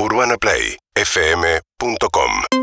UrbanaPlayFM.com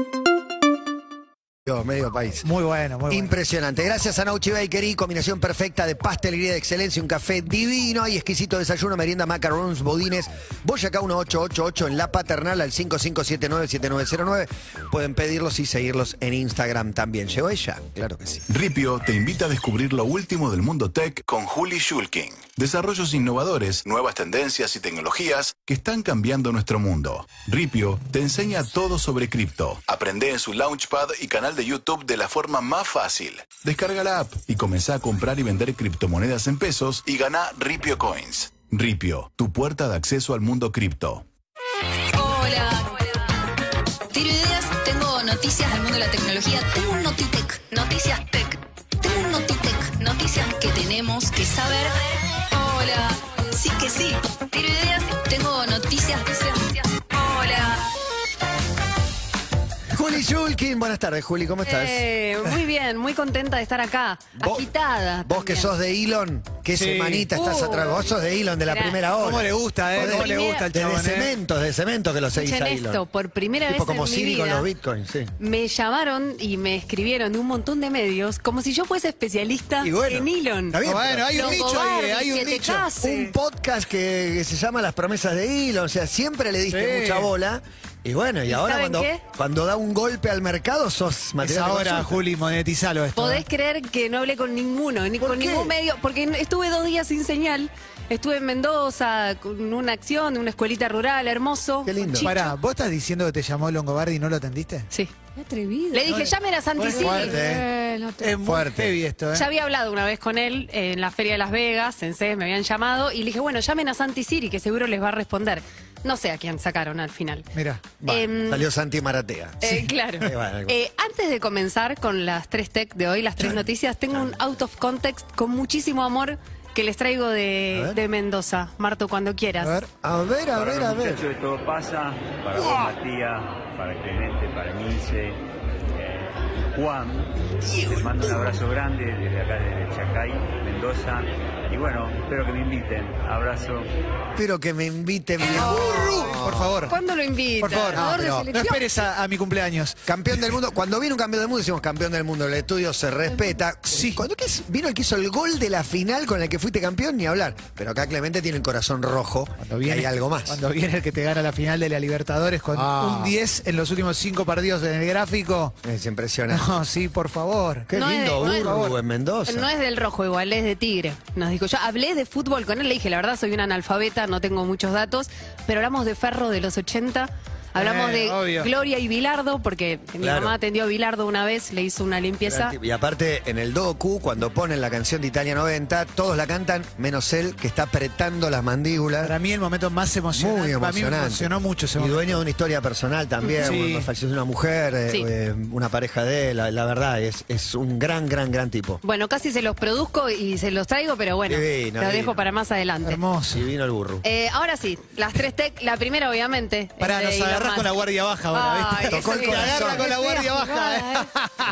Medio país. Muy bueno, muy bueno. Impresionante. Gracias a Nauchi Bakery, combinación perfecta de pastelería de excelencia, un café divino y exquisito desayuno, merienda, macarons, bodines. Boyacá 1888 en La Paternal al 55797909. Pueden pedirlos y seguirlos en Instagram también. ¿Llegó ella? Claro que sí. Ripio te invita a descubrir lo último del mundo tech con Juli Schulking. Desarrollos innovadores, nuevas tendencias y tecnologías que están cambiando nuestro mundo. Ripio te enseña todo sobre cripto. Aprende en su Launchpad y canal de YouTube de la forma más fácil. Descarga la app y comenzá a comprar y vender criptomonedas en pesos y gana Ripio Coins. Ripio, tu puerta de acceso al mundo cripto. Hola. Tiro ideas, tengo noticias del mundo de la tecnología. Tengo un Notitec, noticias tech. Tengo un Notitec, noticias que tenemos que saber. Hola. Sí que sí. Tiro ideas, tengo noticias. Hola. Juli Shulkin, buenas tardes, Juli, ¿cómo estás? Eh, muy bien, muy contenta de estar acá. Vos- agitada. Vos que sos de Elon, ¿qué Sí. semanita estás Uh, atrás? Vos sos de Elon de la mirá, primera hora. ¿Cómo le gusta, eh? ¿Cómo le gusta el de, chabón, de eh? cemento, de cemento que lo seguís Escuchen a Elon. esto, por primera tipo vez como en mi Siri con vida, los bitcoins, sí. Me llamaron y me escribieron de un montón de medios como si yo fuese especialista Y bueno, en Elon. está bien, Bueno, hay un Longobardi, nicho ahí, hay un que te nicho. case. un podcast que, que se llama Las promesas de Elon, o sea, siempre le diste Sí. mucha bola. Y bueno, y, ¿Y ahora cuando, qué? cuando da un golpe al mercado sos Es material de ahora, consulta. Juli, monetizalo esto. Podés eh. creer que no hablé con ninguno, ni ¿Por con qué? ningún medio, porque estuve dos días sin señal. Estuve en Mendoza con una acción de una escuelita rural, hermoso. Qué lindo. Pará, ¿vos estás diciendo que te llamó Longobardi y no lo atendiste? Sí. Qué atrevido. Le dije, llamen a Santi fuerte, ¿eh? Eh, no te- Es Fuerte. heavy esto, ¿eh? Ya había hablado una vez con él en la Feria de Las Vegas, en CES, me habían llamado y le dije, bueno, llamen a Santi Siri, que seguro les va a responder. No sé a quién sacaron al final. Mira. Em, salió Santi Maratea. Eh, claro. Eh, Eh, antes de comenzar con las tres tech de hoy, las tres noticias, tengo un out of context con muchísimo amor que les traigo A de, Mendoza. Marto, cuando A quieras. ver. A ver, a Para ver, a ver. de Todo Pasa, para vos Matías, para Clemente, para Milce, eh, Juan. Les mando un abrazo grande desde acá, desde Chacay, Mendoza. Y bueno, espero que me inviten. Abrazo. Espero que me inviten. Por favor. ¿Cuándo lo invita? Por favor. No, pero- No esperes a, a mi cumpleaños. Campeón del mundo. Cuando viene un campeón del mundo, decimos campeón del mundo. El estudio se respeta. Sí. Cuando es- vino el que hizo el gol de la final con el que fuiste campeón, ni hablar. Pero acá Clemente tiene el corazón rojo. Cuando y viene, hay algo más. Cuando viene el que te gana la final de la Libertadores con Ah. un 10 en los últimos cinco partidos en el gráfico. Es impresionante. No, sí, por favor. Qué No es lindo no es- en Mendoza. No es del rojo igual, es de tigre. Nos dijo, yo hablé de fútbol con él, le dije, la verdad soy una analfabeta, no tengo muchos datos, pero hablamos de Ferro de los 80, hablamos Eh, de obvio. Gloria y Bilardo, porque mi Claro. mamá atendió a Bilardo una vez, le hizo una limpieza. Y aparte, en el docu, cuando ponen la canción de Italia 90, todos la cantan, menos él, que está apretando las mandíbulas. Para mí el momento más emocionante. Muy Para mí me emocionante. emocionó mucho ese Y momento. dueño de una historia personal también, Sí. falleció una mujer, eh, Sí. eh, una pareja de él, la, la verdad, es, es un gran, gran, gran tipo. Bueno, casi se los produzco y se los traigo, pero bueno, Divino, lo divino. dejo para más adelante. Hermoso. Y vino el burro. Eh, ahora sí, las tres tech, la primera obviamente. De nos Con la guardia baja ahora, Ay, ¿viste? Tocó el Te agarra corazón. con la guardia baja. ¿eh?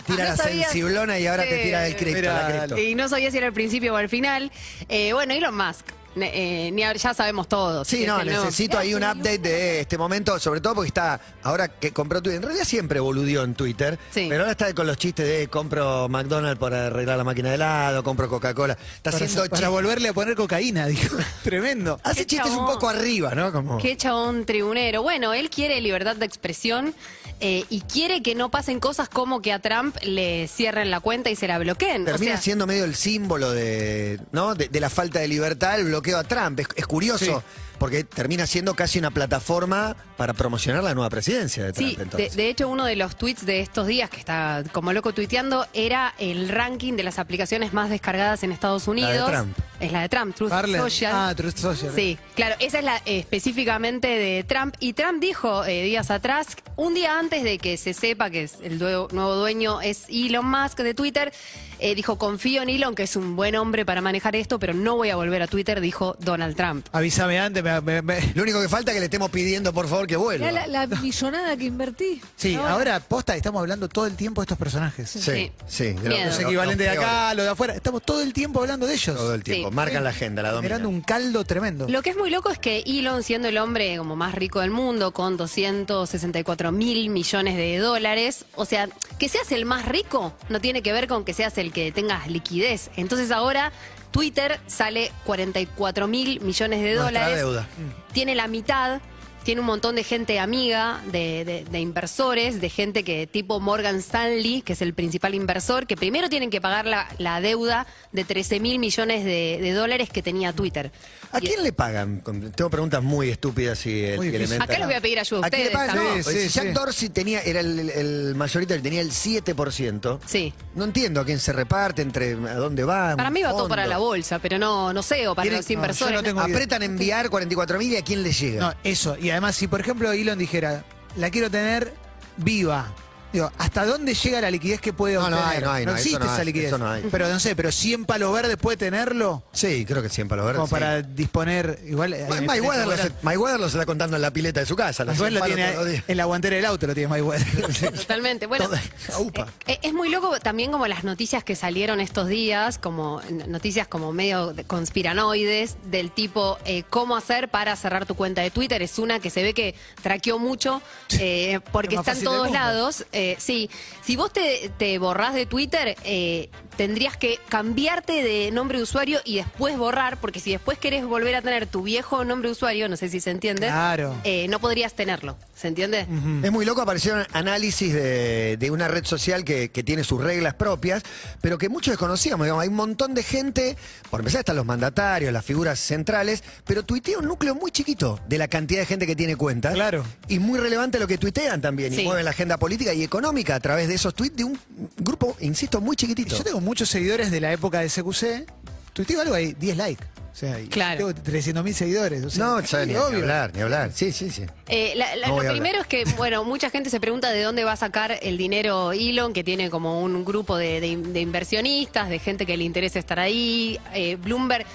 Tira no la sabía- sensiblona y ahora te tira del cripto, Mira, la cripto. Y no sabía si era al principio o al final. Eh, bueno, Elon Musk. Eh, ni a- ya sabemos todos. Sí, no, es el nuevo- necesito ahí un update de este momento, sobre todo porque está, ahora que compró Twitter, en realidad siempre boludió en Twitter, Sí. pero ahora está con los chistes de compro McDonald's para arreglar la máquina de helado, compro Coca-Cola, está Para, haciendo para volverle a poner cocaína, dijo. Tremendo. hace chistes un chabón. poco arriba, ¿no? Como, Qué chabón tribunero. Bueno, él quiere libertad de expresión eh, y quiere que no pasen cosas como que a Trump le cierren la cuenta y se la bloqueen. O termina sea, siendo medio el símbolo de, ¿no? de, de la falta de libertad, el bloqueo a Trump. Es, curioso. Porque termina siendo casi una plataforma para promocionar la nueva presidencia de Trump. Sí, de, entonces. de hecho uno de los tweets de estos días que está como loco tuiteando era el ranking de las aplicaciones más descargadas en Estados Unidos. Trump. Es la de Trump, Truth Parler. Social. Ah, Truth Social. Sí, claro, esa es la eh, específicamente de Trump. Y Trump dijo eh, días atrás, un día antes de que se sepa que es el due- nuevo dueño es Elon Musk de Twitter, eh, dijo, confío en Elon, que es un buen hombre para manejar esto, pero no voy a volver a Twitter, dijo Donald Trump. Avísame antes, me me- me- me- Lo único que falta es que le estemos pidiendo, por favor, que vuelva. Mirá la, la millonada que invertí. Sí, Ahora. ahora posta, estamos hablando todo el tiempo de estos personajes. Sí, Sí. sí. de lo- Miedo. De acá, lo de afuera. Estamos todo el tiempo hablando de ellos. Todo el tiempo. Sí. Marcan la agenda, la Generando dominan. un caldo tremendo. Lo que es muy loco es que Elon, siendo el hombre como más rico del mundo, con 264 mil millones de dólares, o sea, que seas el más rico no tiene que ver con que seas el que tengas liquidez. Entonces ahora Twitter sale 44 mil millones de Nuestra dólares. deuda. Tiene la mitad. Tiene un montón de gente amiga, de, de- de inversores, de gente que tipo Morgan Stanley, que es el principal inversor, que primero tienen que pagar la, la deuda de 13 mil millones de, de dólares que tenía Twitter. ¿A Y- quién le pagan? Tengo preguntas muy estúpidas y, Muy difícil. elementales. Acá les voy a pedir ayuda a ¿A quién le ustedes pagan? No, Sí, si sí, Jack sí. Dorsey tenía, era el, el, el mayoritario, tenía el 7%. Sí. No entiendo a quién se reparte, entre a dónde va. Para mí va todo para la bolsa, pero no, no sé, o para los no, inversores. no tengo idea. Apretan enviar 44 mil y a quién le llega. No, eso. Y además, si por ejemplo Elon dijera, la quiero tener viva. Digo, ¿hasta dónde llega la liquidez que puede No, no hay, no hay, no hay, existe esa hay, liquidez. eso no hay. Pero no sé, pero 100 palos verdes puede tenerlo Sí, creo que siempre lo verdes. como sí. para disponer. Igual. hay una Mayweather lo, se- Mayweather lo se está contando en la pileta de su casa. los Mayweather lo 100 palos tiene todos los días. en la guantera del auto, lo tiene Mayweather. Totalmente. Bueno, Toda- Upa. eh, es muy loco también como las noticias que salieron estos días, como noticias como medio de- conspiranoides, del tipo eh, cómo hacer para cerrar tu cuenta de Twitter. Es una que se ve que traqueó mucho eh, porque Es está en todos lados. Eh, sí, si vos te, te borrás de Twitter, eh, tendrías que cambiarte de nombre de usuario y después borrar, porque si después querés volver a tener tu viejo nombre de usuario, no sé si se entiende, Claro. eh, no podrías tenerlo. ¿Se entiende? Es muy loco, aparecieron análisis de, de una red social que, que tiene sus reglas propias, pero que muchos desconocíamos. Digamos, hay un montón de gente, por empezar están los mandatarios, las figuras centrales, pero tuitea un núcleo muy chiquito de la cantidad de gente que tiene cuentas. Claro. Y muy relevante lo que tuitean también, Sí. y mueven la agenda política y económica a través de esos tweets de un grupo, insisto, muy chiquitito. Yo tengo muchos seguidores de la época de CQC. Tuiteo algo ahí, 10 likes. O sea, Claro. tengo 300 mil seguidores. O sea, No, sí, ni, obvio. hablar, ni hablar. Sí, sí, sí. Eh, la- la- No lo primero es que, bueno, mucha gente se pregunta de dónde va a sacar el dinero Elon, que tiene como un grupo de, de- de inversionistas, de gente que le interesa estar ahí. Eh, Bloomberg,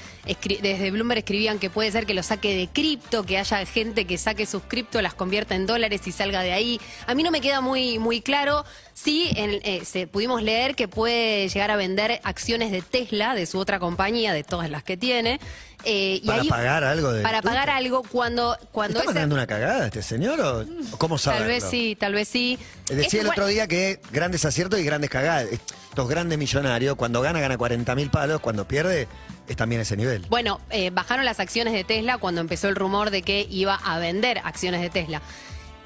desde Bloomberg escribían que puede ser que lo saque de cripto, que haya gente que saque sus cripto, las convierta en dólares y salga de ahí. A mí no me queda muy, muy claro. Sí, en- eh, se- pudimos leer que puede llegar a vender acciones de Tesla, de su otra compañía, de todas las que tiene. Eh, y Para ahí- pagar algo de. Para pagar algo cuando, cuando ¿Está ese- mandando una cagada este señor o cómo saberlo? Tal vez sí, tal vez sí. Decía Es el otro día que grandes aciertos y grandes cagadas. Estos grandes millonarios, cuando gana, gana 40 mil palos, cuando pierde, es también ese nivel. Bueno, eh, bajaron las acciones de Tesla cuando empezó el rumor de que iba a vender acciones de Tesla.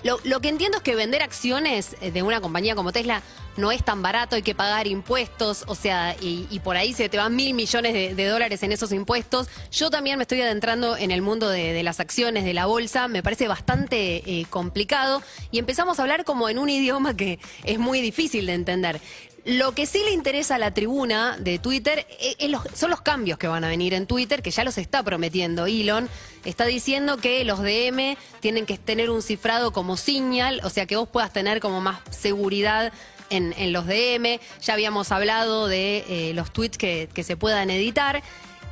Lo, lo que entiendo es que vender acciones eh, de una compañía como Tesla no es tan barato, hay que pagar impuestos, o sea, y, por ahí se te van mil millones de, dólares en esos impuestos. Yo también me estoy adentrando en el mundo de, de las acciones, de la bolsa, me parece bastante eh, complicado y empezamos a hablar como en un idioma que es muy difícil de entender. Lo que sí le interesa a la tribuna de Twitter eh, son los cambios que van a venir en Twitter, que ya los está prometiendo Elon. Está diciendo que los DM tienen que tener un cifrado como señal, o sea que vos puedas tener como más seguridad en, los DM. Ya habíamos hablado de eh, los tweets que, se puedan editar.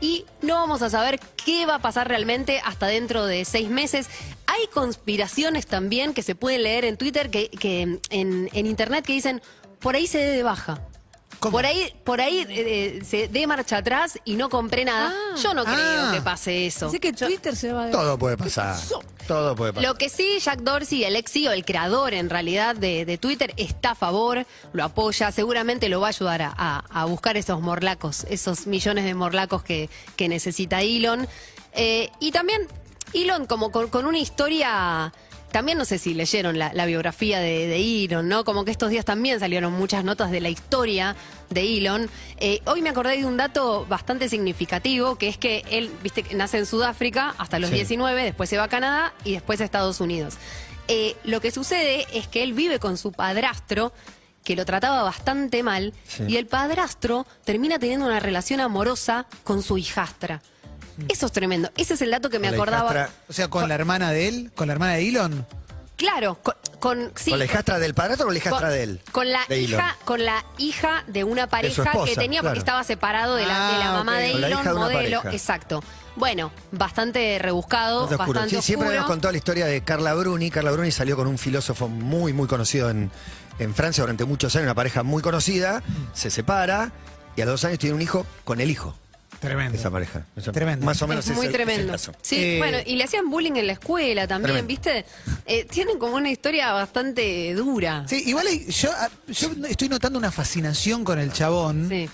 Y no vamos a saber qué va a pasar realmente hasta dentro de seis meses. Hay conspiraciones también que se pueden leer en Twitter, que, que en, en Internet, que dicen, por ahí se dé de baja. ¿Cómo? Por ahí, por ahí eh, se dé marcha atrás y no compré nada. Ah. Yo no creo Ah. que pase eso. Así que Yo- Twitter se va de... Todo puede pasar. Todo puede pasar. lo que sí, Jack Dorsey, el ex CEO, el creador en realidad de, de Twitter, está a favor, lo apoya, seguramente lo va a ayudar a, a- a buscar esos morlacos, esos millones de morlacos que, que necesita Elon. Eh, y también Elon como con, con una historia... También no sé si leyeron la, la biografía de, de Elon, ¿no? Como que estos días también salieron muchas notas de la historia de Elon. Eh, hoy me acordé de un dato bastante significativo, que es que él, viste, nace en Sudáfrica hasta los Sí. 19, después se va a Canadá y después a Estados Unidos. Eh, lo que sucede es que él vive con su padrastro, que lo trataba bastante mal, Sí. y el padrastro termina teniendo una relación amorosa con su hijastra. Eso es tremendo. Ese es el dato que me la acordaba. hijastra. O sea, con la hermana de él, con la hermana de Elon. Claro, con, con, sí, ¿Con la hijastra del padrastro o con la hijastra con, de él? con la De Elon. hija, con la hija de una pareja esposa, que tenía porque estaba separado de la, de la Ah, mamá ok. de la Elon, hija de una modelo. pareja. Exacto. Bueno, bastante rebuscado, Bastante oscuro. bastante Sí, siempre oscuro. nos contó la historia de Carla Bruni. Carla Bruni salió con un filósofo muy, muy conocido en, en Francia durante muchos años, una pareja muy conocida, se separa y a los dos años tiene un hijo con el hijo Tremendo. esa pareja. Eso, Tremendo. Más o menos es muy ese- ese tremendo. caso. Sí, Eh, bueno, y le hacían bullying en la escuela también, Tremendo. ¿viste? Eh, tienen como una historia bastante dura. Sí, igual hay- yo, yo estoy notando una fascinación con el chabón. Sí.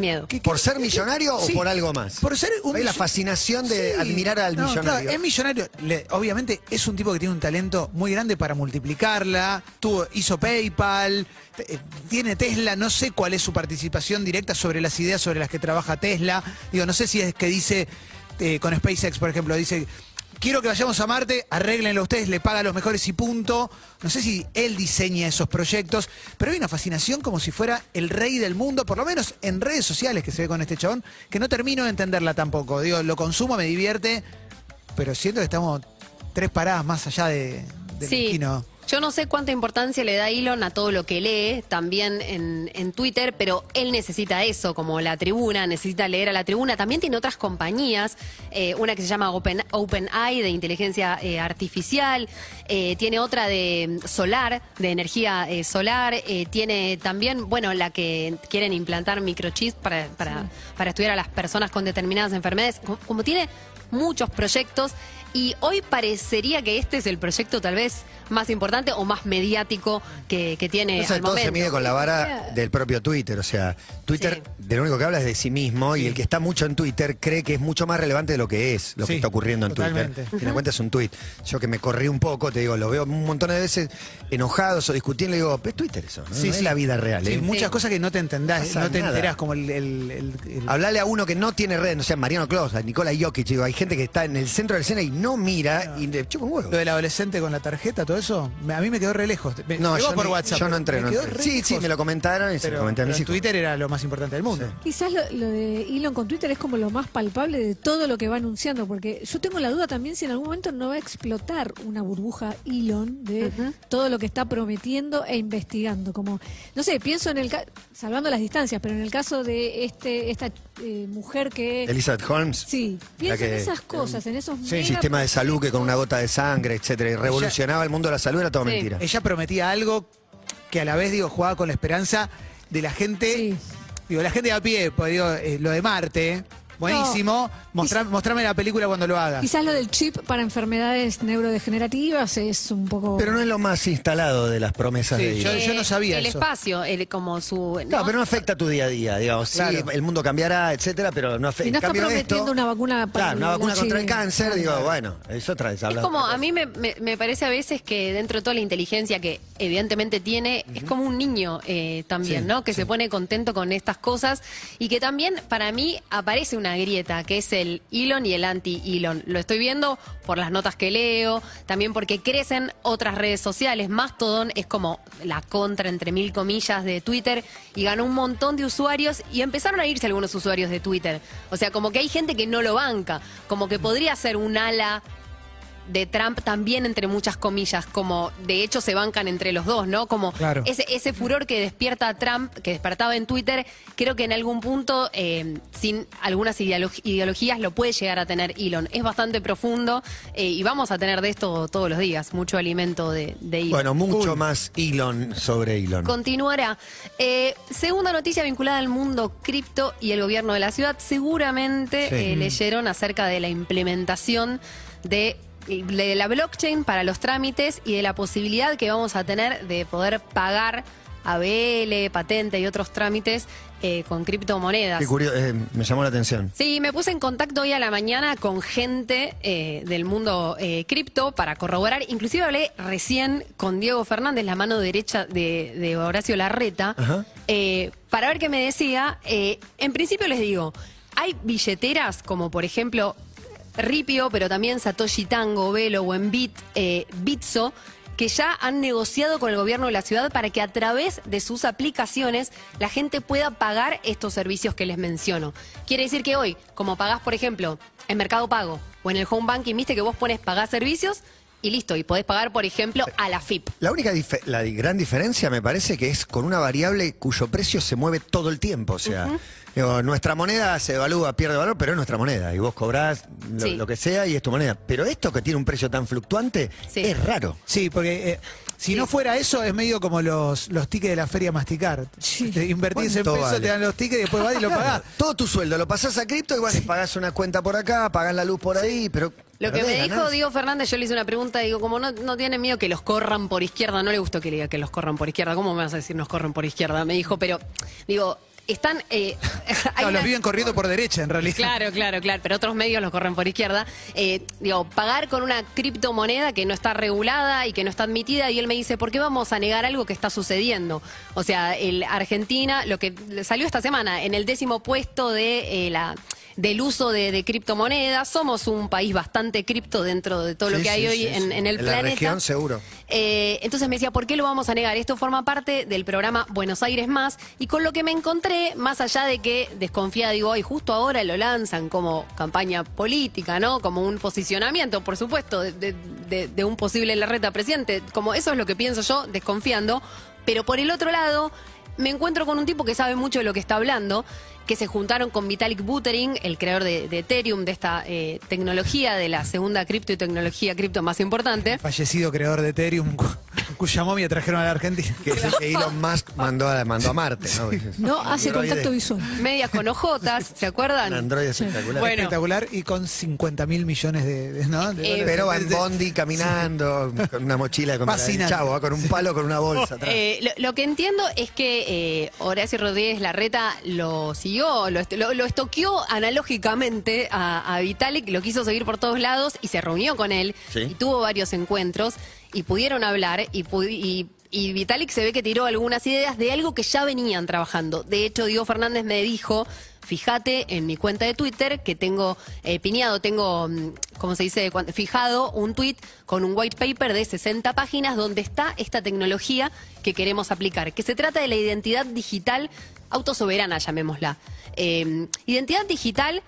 Miedo. ¿Qué- ¿Por ser millonario o Sí, por algo más? Por ser un ¿Ves la fascinación de Sí. admirar al No, millonario? claro, es millonario. Le- obviamente es un tipo que tiene un talento muy grande para multiplicarla. Tuvo, hizo PayPal, te- eh, tiene Tesla. No sé cuál es su participación directa sobre las ideas sobre las que trabaja Tesla. Digo, no sé si es que dice eh, con SpaceX, por ejemplo, dice. Quiero que vayamos a Marte, arréglenlo ustedes, le paga a los mejores y punto. No sé si él diseña esos proyectos, pero hay una fascinación como si fuera el rey del mundo, por lo menos en redes sociales que se ve con este chabón, que no termino de entenderla tampoco. Digo, lo consumo, me divierte, pero siento que estamos tres paradas más allá de, del Sí. esquino. Yo no sé cuánta importancia le da Elon a todo lo que lee, también en, en Twitter, pero él necesita eso, como la tribuna, necesita leer a la tribuna. También tiene otras compañías, eh, una que se llama Open, OpenAI, de inteligencia eh, artificial, eh, tiene otra de mm, solar, de energía solar, tiene también, bueno, la que quieren implantar microchips para, para, para estudiar a las personas con determinadas enfermedades. Como, como tiene muchos proyectos y hoy parecería que este es el proyecto tal vez más importante o más mediático que, que tiene Entonces, al todo se mide con la vara del propio Twitter. O sea, Twitter Sí. de lo único que habla es de sí mismo y el que está mucho en Twitter cree que es mucho más relevante de lo que es lo que está ocurriendo en totalmente. Twitter. Fin de cuentas es un tweet. Yo que me corrí un poco, te digo, lo veo un montón de veces enojados o discutiendo, le digo, es Twitter eso, no, Sí, No es la vida real. Sí, ¿eh? muchas cosas que no te entendás, Pasa no te nada. enterás, como el... el- el- el- Hablarle a uno que no tiene red, no sea Mariano Claus, a Nicola Jokic, digo, hay gente que está en el centro de la escena y no mira y le chupa un huevo. lo del adolescente con la tarjeta, todo eso, me- a mí me quedó re lejos. Me- No, yo, por WhatsApp. yo no pero entré, me no quedó entré. re Sí, sí, me lo comentaron y se Pero, lo comenté a pero mis en hijos. Twitter era lo más importante del mundo. Quizás lo, lo de Elon con Twitter es como lo más palpable de todo lo que va anunciando, porque yo tengo la duda también si en algún momento no va a explotar una burbuja Elon de todo lo que está prometiendo e investigando. Como, no sé, pienso en el ca- salvando las distancias, pero en el caso de este esta eh, mujer que Elizabeth Holmes. sí, pienso que- en esas cosas, en esos Sí, sistema de salud que con una gota de sangre, etcétera, y revolucionaba el mundo de la salud, era todo Sí. mentira. Ella prometía algo que a la vez, digo, jugaba con la esperanza de la gente. Sí. Digo, la gente de a pie, pues digo, eh, lo de Marte, buenísimo. Mostrá- mostrame la película cuando lo hagas. Quizás lo del chip para enfermedades neurodegenerativas es un poco Pero no es lo más instalado de las promesas Sí, de yo- Elon. no sabía El eso. espacio, el, como su... No, pero no afecta a tu día a día, digamos. Sí, Claro. el mundo cambiará, etcétera, pero no afecta. Y no está cambio prometiendo esto- una vacuna para Claro, una vacuna contra el cáncer, digo, bueno, es otra vez. Es como, a mí me, me- me parece a veces que dentro de toda la inteligencia que evidentemente tiene, es como un niño eh, también, Sí, ¿no? Que se pone contento con estas cosas y que también para mí aparece una grieta, que es el Elon y el anti-Elon. Lo estoy viendo por las notas que leo, también porque crecen otras redes sociales. Mastodon es como la contra, entre mil comillas, de Twitter y ganó un montón de usuarios y empezaron a irse algunos usuarios de Twitter. O sea, como que hay gente que no lo banca, como que podría ser un ala de Trump también entre muchas comillas, como de hecho se bancan entre los dos, ¿no? Como Claro. ese, ese furor que despierta Trump, que despertaba en Twitter, creo que en algún punto, eh, sin algunas ideolo- ideologías, lo puede llegar a tener Elon. Es bastante profundo eh, y vamos a tener de esto todos los días, mucho alimento de, de Elon. Bueno, mucho más Elon sobre Elon. Continuará. Eh, segunda noticia vinculada al mundo cripto y el gobierno de la ciudad. Seguramente Sí. eh, leyeron acerca de la implementación de, de la blockchain para los trámites y de la posibilidad que vamos a tener de poder pagar ABL, patente y otros trámites eh, con criptomonedas. Qué curioso, eh, me llamó la atención. Sí, me puse en contacto hoy a la mañana con gente eh, del mundo cripto para corroborar. Inclusive hablé recién con Diego Fernández, la mano derecha de, de Horacio Larreta, para ver qué me decía. En principio les digo, hay billeteras como por ejemplo Ripio, pero también Satoshi Tango, Velo o en Bit, eh, Bitso, que ya han negociado con el gobierno de la ciudad para que a través de sus aplicaciones la gente pueda pagar estos servicios que les menciono. Quiere decir que hoy, como pagás, por ejemplo, en Mercado Pago o en el Home Banking, viste que vos pones pagar servicios y listo. Y podés pagar, por ejemplo, a la FIP. La única la gran diferencia me parece que es con una variable cuyo precio se mueve todo el tiempo. O sea, digo, nuestra moneda se evalúa, pierde valor, pero es nuestra moneda. Y vos cobrás lo, Sí. lo que sea y es tu moneda. Pero esto que tiene un precio tan fluctuante Sí. es raro. Sí, porque eh, si no fuera eso, es medio como los, los tickets de la feria masticar. Sí. Te invertís en ¿Cuánto pesos, vale? te dan los tickets y después vas y lo pagás. Todo tu sueldo lo pasás a cripto y bueno, y pagás una cuenta por acá, pagás la luz por ahí, pero. Lo que me dijo. Diego Fernández, yo le hice una pregunta, digo, como no, no tiene miedo que los corran por izquierda, no le gustó que le diga que los corran por izquierda, ¿cómo me vas a decir nos corran por izquierda? Me dijo, pero, digo, están... eh, hay No, una- los viven corriendo por derecha, en realidad. Claro, claro, claro, pero otros medios los corren por izquierda. Eh, digo, pagar con una criptomoneda que no está regulada y que no está admitida, y él me dice, ¿por qué vamos a negar algo que está sucediendo? O sea, el Argentina, lo que salió esta semana, en el décimo puesto de eh, la del uso de, de criptomonedas, somos un país bastante cripto dentro de todo lo Sí, que hay hoy en, en el En la planeta. región, seguro. Eh, entonces me decía, ¿por qué lo vamos a negar? Esto forma parte del programa Buenos Aires Más y con lo que me encontré, más allá de que desconfiada, digo, hoy justo ahora lo lanzan como campaña política, ¿no? Como un posicionamiento, por supuesto, de, de- de- de un posible Larreta presidente. Como eso es lo que pienso yo, desconfiando. Pero por el otro lado, me encuentro con un tipo que sabe mucho de lo que está hablando, que se juntaron con Vitalik Buterin, el creador de, de Ethereum, de esta eh, tecnología, de la segunda cripto y tecnología cripto más importante. Fallecido creador de Ethereum, cu- cuya momia trajeron a la Argentina. Que es el que Elon Musk mandó a, mandó a Marte, ¿no? No hace Androide. contacto visual. medias con ojotas, ¿se acuerdan? Un androide espectacular. Bueno. Espectacular y con 50 mil millones de, de- ¿no? de Eh, dólares. Pero va en Bondi caminando, con una mochila con Fascinante. chavo, ¿eh? con un palo, con una bolsa atrás. Eh, lo, lo que entiendo es que eh, Horacio Rodríguez Larreta lo siguió, lo, est- lo, lo estoqueó analógicamente a, a Vitalik, lo quiso seguir por todos lados y se reunió con él Sí. y tuvo varios encuentros y pudieron hablar y, y, Vitalik se ve que tiró algunas ideas de algo que ya venían trabajando. De hecho, Diego Fernández me dijo, fíjate en mi cuenta de Twitter que tengo eh, piñado, tengo, mm, ¿cómo se dice? Fijado un tweet con un white paper de 60 páginas donde está esta tecnología que queremos aplicar, que se trata de la identidad digital autosoberana, llamémosla. Eh, identidad digital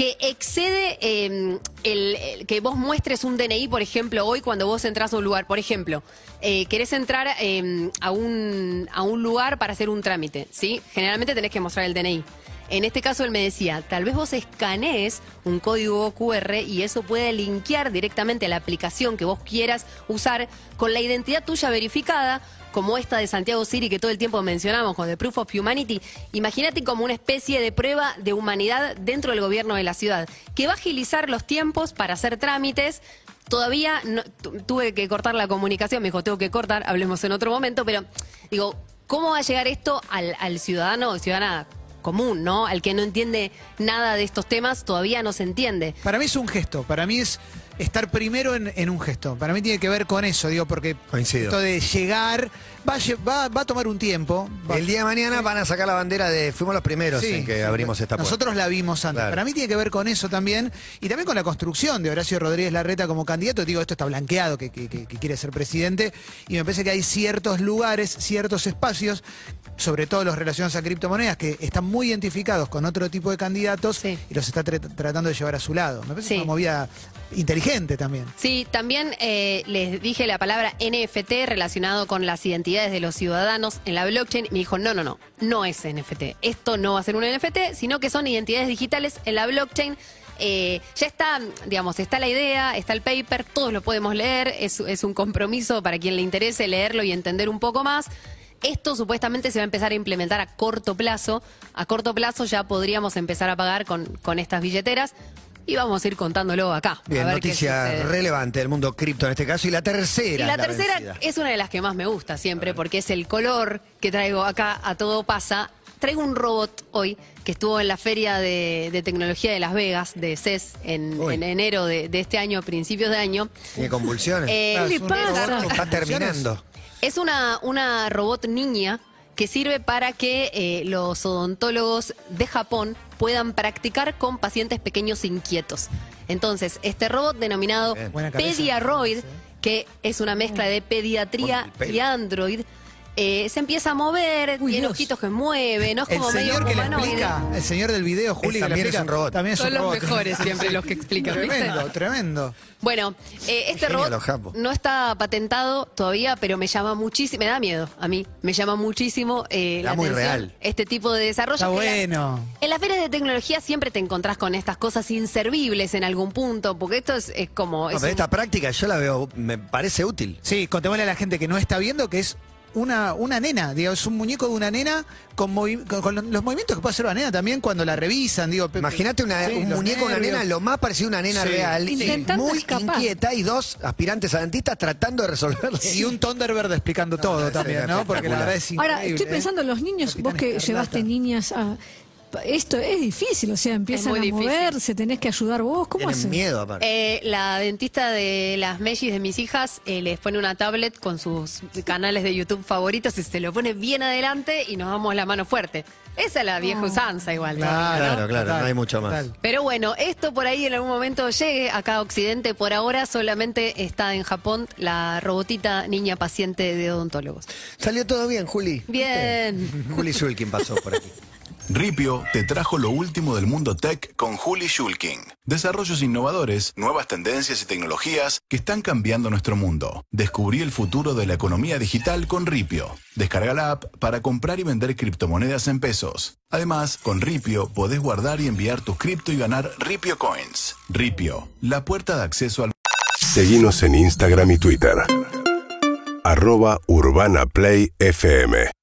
que excede eh, el, que vos muestres un DNI, por ejemplo, hoy cuando vos entras a un lugar. Por ejemplo, eh, querés entrar eh, a, un, a un lugar para hacer un trámite, ¿sí? Generalmente tenés que mostrar el DNI. En este caso él me decía, tal vez vos escanees un código QR y eso puede linkear directamente a la aplicación que vos quieras usar con la identidad tuya verificada, como esta de Santiago City que todo el tiempo mencionamos con The Proof of Humanity. Imagínate como una especie de prueba de humanidad dentro del gobierno de la ciudad, que va a agilizar los tiempos para hacer trámites. Todavía tuve que cortar la comunicación, me dijo, tengo que cortar, hablemos en otro momento, pero digo, ¿cómo va a llegar esto al, al ciudadano o ciudadana común, ¿no? Al que no entiende nada de estos temas, todavía no se entiende. Para mí es un gesto, para mí es estar primero en, en un gesto. Para mí tiene que ver con eso, digo, porque Coincido. esto de llegar va a, va, va a tomar un tiempo. va- El día de mañana van a sacar la bandera de. Fuimos los primeros Sí, en que sí, abrimos esta puerta. Nosotros la vimos antes. Claro. Para mí tiene que ver con eso también. Y también con la construcción de Horacio Rodríguez Larreta como candidato. Digo, esto está blanqueado, que, que- que- que quiere ser presidente. Y me parece que hay ciertos lugares, ciertos espacios, sobre todo los relacionados a criptomonedas, que están muy identificados con otro tipo de candidatos Sí. y los está tra- tratando de llevar a su lado. Me parece Sí. una movida inteligente también. Sí, también eh, les dije la palabra NFT relacionado con las identidades de los ciudadanos en la blockchain. Me dijo, no, no, no, no es NFT. Esto no va a ser un NFT, sino que son identidades digitales en la blockchain. Eh, ya está, digamos, está la idea, está el paper, todos lo podemos leer, es, es un compromiso para quien le interese leerlo y entender un poco más. Esto supuestamente se va a empezar a implementar a corto plazo. A corto plazo ya podríamos empezar a pagar con, con estas billeteras y vamos a ir contándolo acá. Bien, a ver qué noticia relevante del mundo cripto en este caso. Y la tercera. Y la tercera vencida. es una de las que más me gusta siempre, porque es el color que traigo acá a todo pasa. Traigo un robot hoy que estuvo en la feria de, de tecnología de Las Vegas, de CES, en, enero de, de este año, principios de año. Tiene convulsiones. Eh, ¿Qué es le pasa? Está terminando. Es una, una robot niña que sirve para que eh, los odontólogos de Japón puedan practicar con pacientes pequeños inquietos. Entonces, este robot denominado. Pediaroid, que es una mezcla de pediatría y Android, eh, se empieza a mover, Uy, tiene Dios. ojitos que mueve, no es El como medio señor que le humanoide. explica, el señor del video, Juli, que le también es explica, un robot. También es Son un los robot. mejores siempre los que explican, ¿viste? Tremendo, tremendo. Bueno, eh, este Genio los robot japos. no está patentado todavía, pero me llama muchísimo, me da miedo a mí, me llama muchísimo eh, la Está muy atención real. este tipo de desarrollo. Está que la- bueno. en las ferias de tecnología siempre te encontrás con estas cosas inservibles en algún punto, porque esto es, es como... No, es pero un- esta práctica yo la veo, me parece útil. Sí, contémosle a la gente que no está viendo que es una, una nena, digo, es un muñeco de una nena con, movi- con- con los movimientos que puede hacer una nena también cuando la revisan, digo. pe- Imagínate una- sí, un muñeco, una nervios. nena, lo más parecido a una nena Sí. real. y muy escapar. inquieta y dos aspirantes a dentistas tratando de resolverlo. Y un Thunderbird explicando todo también, ¿no? Porque la verdad es increíble. Ahora, estoy ¿eh? pensando, los niños, Capitán vos que Escarlata. llevaste niñas a... Esto es difícil, o sea, empiezan a difícil. moverse, tenés que ayudar vos, ¿cómo Tienen haces? miedo aparte. Eh, la dentista de las mellis de mis hijas eh, les pone una tablet con sus canales de YouTube favoritos y se lo pone bien adelante y nos damos la mano fuerte. Esa es la vieja usanza igual. Claro, Claro, claro, no hay mucho más. Pero bueno, esto por ahí en algún momento llegue acá a Occidente. Por ahora solamente está en Japón la robotita niña paciente de odontólogos. Salió todo bien, Juli. Bien. Juli Shulkin pasó por aquí. Ripio te trajo lo último del mundo tech con Juli Shulkin. Desarrollos innovadores, nuevas tendencias y tecnologías que están cambiando nuestro mundo. Descubrí el futuro de la economía digital con Ripio. Descarga la app para comprar y vender criptomonedas en pesos. Además, con Ripio podés guardar y enviar tus cripto y ganar Ripio Coins. Ripio, la puerta de acceso al Seguimos en Instagram y Twitter. Arroba FM.